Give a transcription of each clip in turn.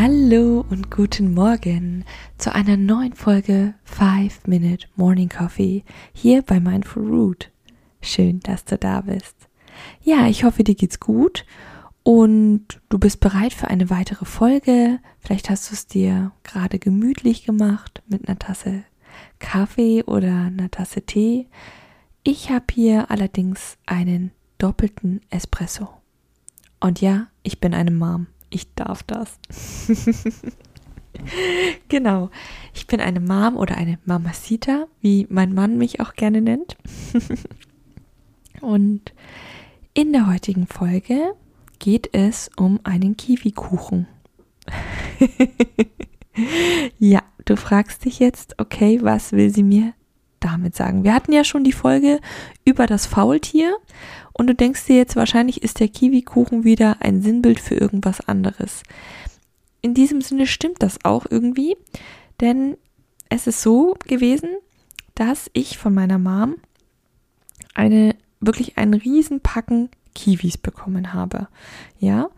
Hallo und guten Morgen zu einer neuen Folge 5 Minute Morning Coffee hier bei Mindful Root. Schön, dass du da bist. Ja, ich hoffe, dir geht's gut und du bist bereit für eine weitere Folge. Vielleicht hast du es dir gerade gemütlich gemacht mit einer Tasse Kaffee oder einer Tasse Tee. Ich habe hier allerdings einen doppelten Espresso. Und ja, ich bin eine Mom ich darf das. genau. Ich bin eine Mom oder eine Mamacita, wie mein Mann mich auch gerne nennt. Und in der heutigen Folge geht es um einen Kiwikuchen. ja, du fragst dich jetzt, okay, was will sie mir damit sagen? Wir hatten ja schon die Folge über das Faultier und du denkst dir jetzt wahrscheinlich, ist der Kiwikuchen wieder ein Sinnbild für irgendwas anderes. In diesem Sinne stimmt das auch irgendwie, denn es ist so gewesen, dass ich von meiner Mom eine wirklich einen riesen Packen Kiwis bekommen habe. Ja,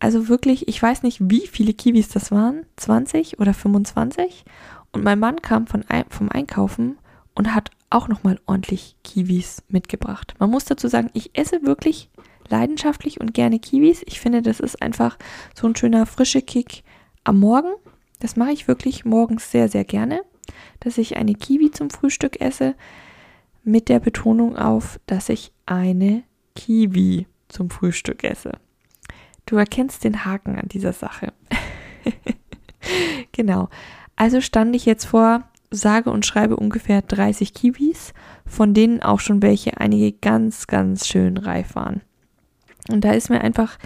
also wirklich, ich weiß nicht, wie viele Kiwis das waren, 20 oder 25. Und mein Mann kam von, vom Einkaufen und hat auch nochmal ordentlich Kiwis mitgebracht. Man muss dazu sagen, ich esse wirklich leidenschaftlich und gerne Kiwis. Ich finde, das ist einfach so ein schöner frischer Kick am Morgen. Das mache ich wirklich morgens sehr, sehr gerne, dass ich eine Kiwi zum Frühstück esse, mit der Betonung auf, dass ich eine Kiwi zum Frühstück esse. Du erkennst den Haken an dieser Sache. genau. Also stand ich jetzt vor sage und schreibe ungefähr 30 Kiwis, von denen auch schon welche einige ganz, ganz schön reif waren. Und da ist mir einfach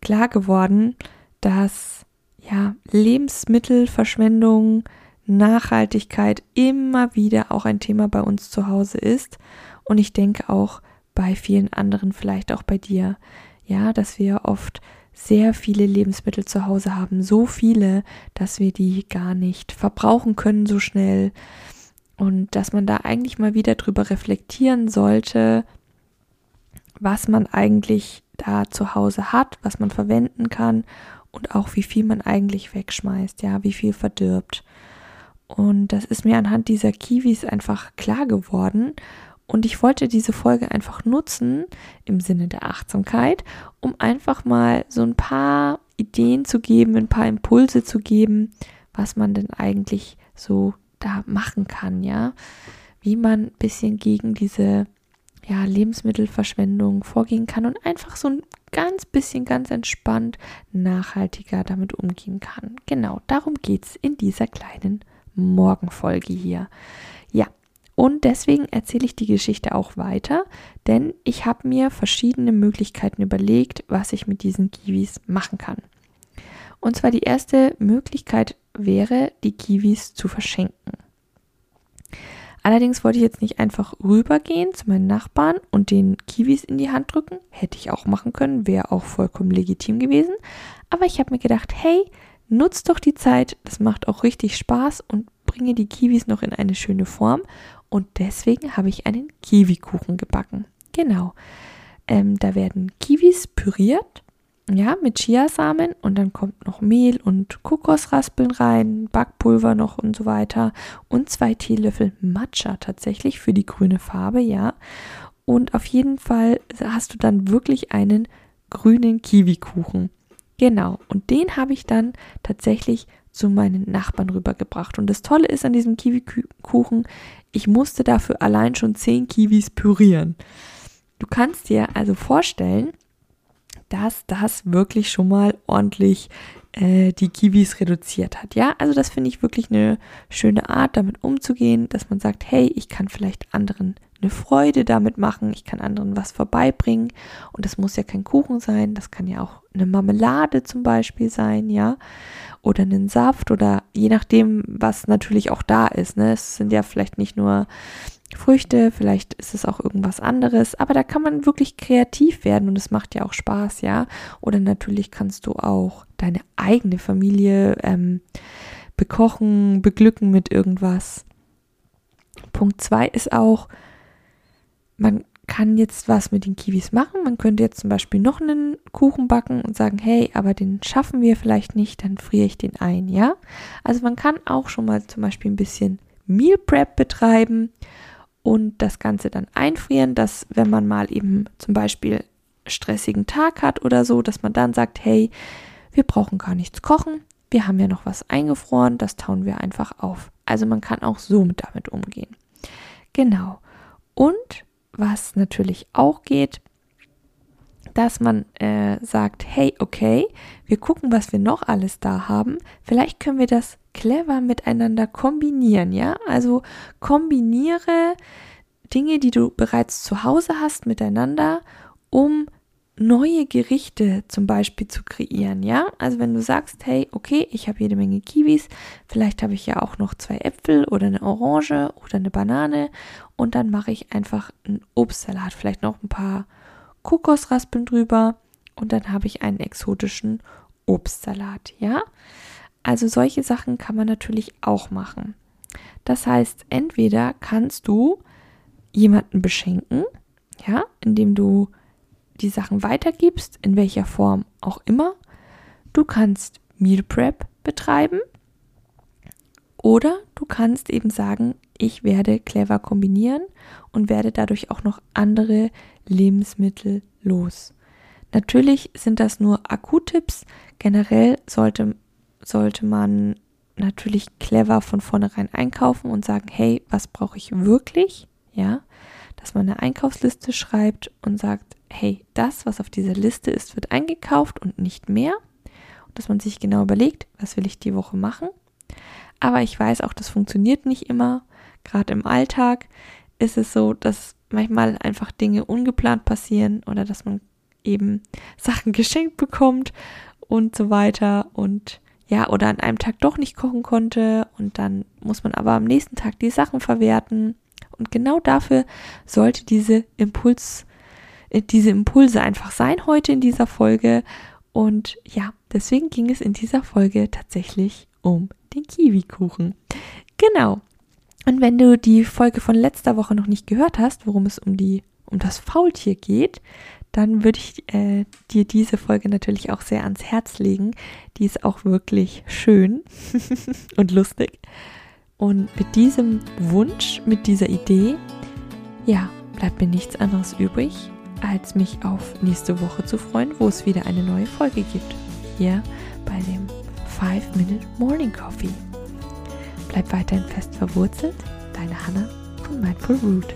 klar geworden, dass ja Lebensmittelverschwendung, Nachhaltigkeit immer wieder auch ein Thema bei uns zu Hause ist und ich denke auch bei vielen anderen, vielleicht auch bei dir, ja, dass wir oft sehr viele Lebensmittel zu Hause haben, so viele, dass wir die gar nicht verbrauchen können so schnell. Und dass man da eigentlich mal wieder drüber reflektieren sollte, was man eigentlich da zu Hause hat, was man verwenden kann und auch wie viel man eigentlich wegschmeißt, ja, wie viel verdirbt. Und das ist mir anhand dieser Kiwis einfach klar geworden und ich wollte diese Folge einfach nutzen im Sinne der Achtsamkeit, um einfach mal so ein paar Ideen zu geben, ein paar Impulse zu geben, was man denn eigentlich so da machen kann, ja. Wie man ein bisschen gegen diese ja, Lebensmittelverschwendung vorgehen kann und einfach so ein ganz bisschen ganz entspannt nachhaltiger damit umgehen kann. Genau, darum geht es in dieser kleinen Morgenfolge hier. Ja, und deswegen erzähle ich die Geschichte auch weiter, denn ich habe mir verschiedene Möglichkeiten überlegt, was ich mit diesen Kiwis machen kann. Und zwar die erste Möglichkeit wäre, die Kiwis zu verschenken. Allerdings wollte ich jetzt nicht einfach rübergehen zu meinen Nachbarn und den Kiwis in die Hand drücken. Hätte ich auch machen können, wäre auch vollkommen legitim gewesen. Aber ich habe mir gedacht, hey, nutzt doch die Zeit, das macht auch richtig Spaß und bringe die Kiwis noch in eine schöne Form und deswegen habe ich einen Kiwikuchen gebacken. Genau. Ähm, da werden Kiwis püriert, ja, mit Chiasamen und dann kommt noch Mehl und Kokosraspeln rein, Backpulver noch und so weiter und zwei Teelöffel Matcha tatsächlich für die grüne Farbe, ja. Und auf jeden Fall hast du dann wirklich einen grünen Kiwikuchen. Genau, und den habe ich dann tatsächlich zu meinen Nachbarn rübergebracht. Und das Tolle ist an diesem Kiwikuchen, ich musste dafür allein schon 10 Kiwis pürieren. Du kannst dir also vorstellen, dass das wirklich schon mal ordentlich äh, die Kiwis reduziert hat. Ja, also das finde ich wirklich eine schöne Art, damit umzugehen, dass man sagt, hey, ich kann vielleicht anderen eine Freude damit machen, ich kann anderen was vorbeibringen und das muss ja kein Kuchen sein, das kann ja auch eine Marmelade zum Beispiel sein, ja, oder einen Saft oder je nachdem, was natürlich auch da ist. Ne? Es sind ja vielleicht nicht nur Früchte, vielleicht ist es auch irgendwas anderes, aber da kann man wirklich kreativ werden und es macht ja auch Spaß, ja. Oder natürlich kannst du auch deine eigene Familie ähm, bekochen, beglücken mit irgendwas. Punkt zwei ist auch, man kann jetzt was mit den Kiwis machen. Man könnte jetzt zum Beispiel noch einen Kuchen backen und sagen, hey, aber den schaffen wir vielleicht nicht, dann friere ich den ein, ja? Also man kann auch schon mal zum Beispiel ein bisschen Meal Prep betreiben und das Ganze dann einfrieren, dass wenn man mal eben zum Beispiel stressigen Tag hat oder so, dass man dann sagt, hey, wir brauchen gar nichts kochen, wir haben ja noch was eingefroren, das tauen wir einfach auf. Also man kann auch so damit umgehen. Genau. Und was natürlich auch geht, dass man äh, sagt, hey, okay, wir gucken, was wir noch alles da haben. Vielleicht können wir das clever miteinander kombinieren, ja? Also kombiniere Dinge, die du bereits zu Hause hast, miteinander, um neue Gerichte zum Beispiel zu kreieren, ja? Also wenn du sagst, hey, okay, ich habe jede Menge Kiwis, vielleicht habe ich ja auch noch zwei Äpfel oder eine Orange oder eine Banane und dann mache ich einfach einen Obstsalat, vielleicht noch ein paar Kokosraspeln drüber und dann habe ich einen exotischen Obstsalat, ja? Also solche Sachen kann man natürlich auch machen. Das heißt, entweder kannst du jemanden beschenken, ja, indem du die Sachen weitergibst, in welcher Form auch immer. Du kannst Meal Prep betreiben oder du kannst eben sagen, ich werde clever kombinieren und werde dadurch auch noch andere Lebensmittel los. Natürlich sind das nur Akutipps. Generell sollte, sollte man natürlich clever von vornherein einkaufen und sagen, hey, was brauche ich wirklich? Ja, dass man eine Einkaufsliste schreibt und sagt, hey, das, was auf dieser Liste ist, wird eingekauft und nicht mehr. Und dass man sich genau überlegt, was will ich die Woche machen. Aber ich weiß auch, das funktioniert nicht immer. Gerade im Alltag ist es so, dass manchmal einfach Dinge ungeplant passieren oder dass man eben Sachen geschenkt bekommt und so weiter und ja, oder an einem Tag doch nicht kochen konnte und dann muss man aber am nächsten Tag die Sachen verwerten. Und genau dafür sollte diese Impuls, äh, diese Impulse einfach sein heute in dieser Folge. Und ja, deswegen ging es in dieser Folge tatsächlich um den Kiwikuchen. Genau. Und wenn du die Folge von letzter Woche noch nicht gehört hast, worum es um die um das Faultier geht, dann würde ich äh, dir diese Folge natürlich auch sehr ans Herz legen. Die ist auch wirklich schön und lustig. Und mit diesem Wunsch, mit dieser Idee, ja, bleibt mir nichts anderes übrig, als mich auf nächste Woche zu freuen, wo es wieder eine neue Folge gibt. Hier bei dem 5-Minute Morning Coffee. Bleib weiterhin fest verwurzelt. Deine Hanna von Mindful Root.